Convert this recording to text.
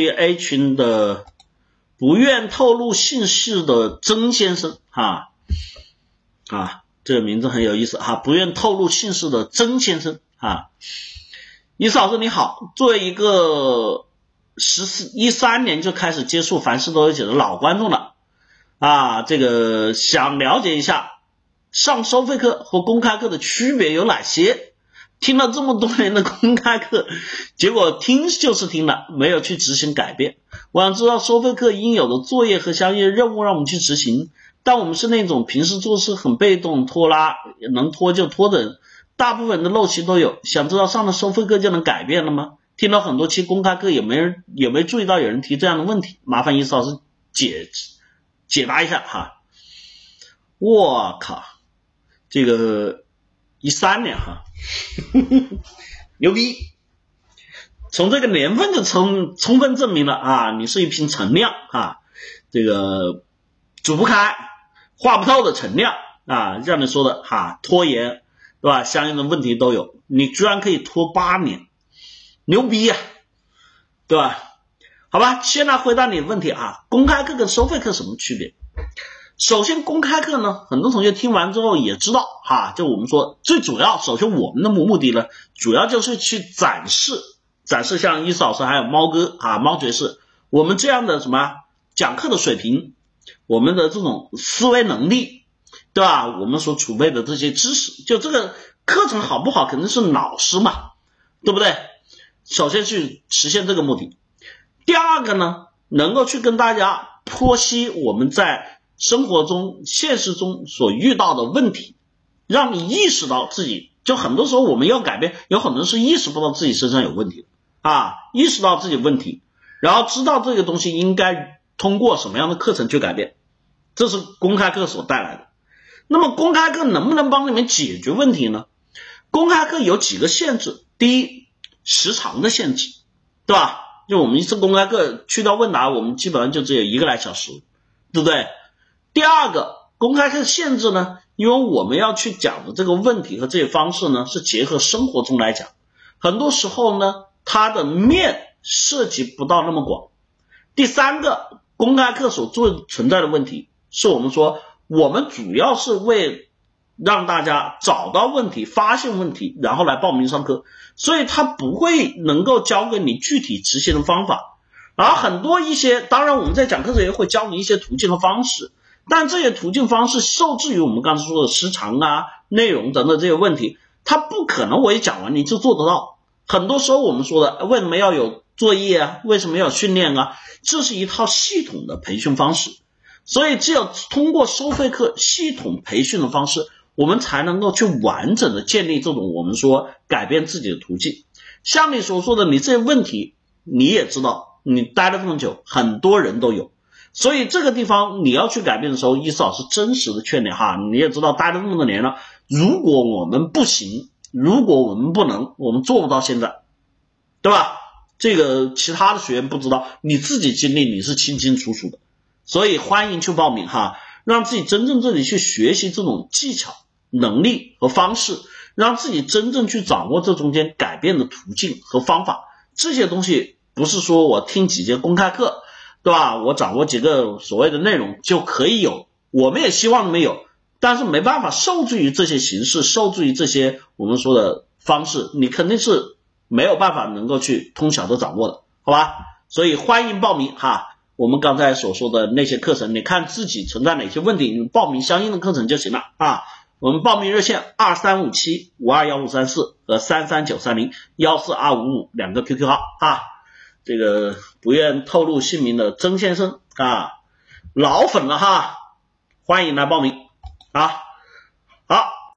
于 A 群的不愿透露姓氏的曾先生哈啊，这个名字很有意思哈，不愿透露姓氏的曾先生啊，伊思老师你好，作为一个十四一三年就开始接触凡事都有解的老观众了啊，这个想了解一下上收费课和公开课的区别有哪些？听了这么多年的公开课，结果听就是听了，没有去执行改变。我想知道收费课应有的作业和相应的任务，让我们去执行。但我们是那种平时做事很被动、拖拉，能拖就拖的人，大部分的陋习都有。想知道上了收费课就能改变了吗？听了很多期公开课，也没人也没注意到有人提这样的问题，麻烦伊思老师解解答一下哈。我靠，这个一三年哈。牛逼！从这个年份就充充分证明了啊，你是一瓶陈酿啊，这个煮不开、化不透的陈酿啊，让你说的哈，拖延对吧？相应的问题都有，你居然可以拖八年，牛逼呀，对吧？好吧，先来回答你的问题啊，公开课跟收费课什么区别？首先，公开课呢，很多同学听完之后也知道哈，就我们说最主要，首先我们的目目的呢，主要就是去展示展示像伊思老师还有猫哥啊猫爵士我们这样的什么讲课的水平，我们的这种思维能力，对吧？我们所储备的这些知识，就这个课程好不好，肯定是老师嘛，对不对？首先去实现这个目的。第二个呢，能够去跟大家剖析我们在。生活中、现实中所遇到的问题，让你意识到自己，就很多时候我们要改变，有很多是意识不到自己身上有问题啊，意识到自己问题，然后知道这个东西应该通过什么样的课程去改变，这是公开课所带来的。那么公开课能不能帮你们解决问题呢？公开课有几个限制，第一，时长的限制，对吧？就我们一次公开课去掉问答，我们基本上就只有一个来小时，对不对？第二个公开课限制呢，因为我们要去讲的这个问题和这些方式呢，是结合生活中来讲，很多时候呢，它的面涉及不到那么广。第三个公开课所做存在的问题，是我们说我们主要是为让大家找到问题、发现问题，然后来报名上课，所以它不会能够教给你具体执行的方法。而很多一些，当然我们在讲课时也会教你一些途径和方式。但这些途径方式受制于我们刚才说的时长啊、内容等等这些问题，它不可能我一讲完你就做得到。很多时候我们说的为什么要有作业啊？为什么要训练啊？这是一套系统的培训方式。所以只有通过收费课系统培训的方式，我们才能够去完整的建立这种我们说改变自己的途径。像你所说的，你这些问题你也知道，你待了这么久，很多人都有。所以这个地方你要去改变的时候，伊思老师真实的劝你哈，你也知道待了那么多年了，如果我们不行，如果我们不能，我们做不到现在，对吧？这个其他的学员不知道，你自己经历你是清清楚楚的，所以欢迎去报名哈，让自己真正这里去学习这种技巧、能力和方式，让自己真正去掌握这中间改变的途径和方法。这些东西不是说我听几节公开课。对吧？我掌握几个所谓的内容就可以有，我们也希望你们有，但是没办法，受制于这些形式，受制于这些我们说的方式，你肯定是没有办法能够去通晓的掌握的，好吧？所以欢迎报名哈，我们刚才所说的那些课程，你看自己存在哪些问题，你报名相应的课程就行了啊。我们报名热线二三五七五二幺五三四和三三九三零幺四二五五两个 QQ 号啊。这个不愿透露姓名的曾先生啊，老粉了哈，欢迎来报名啊，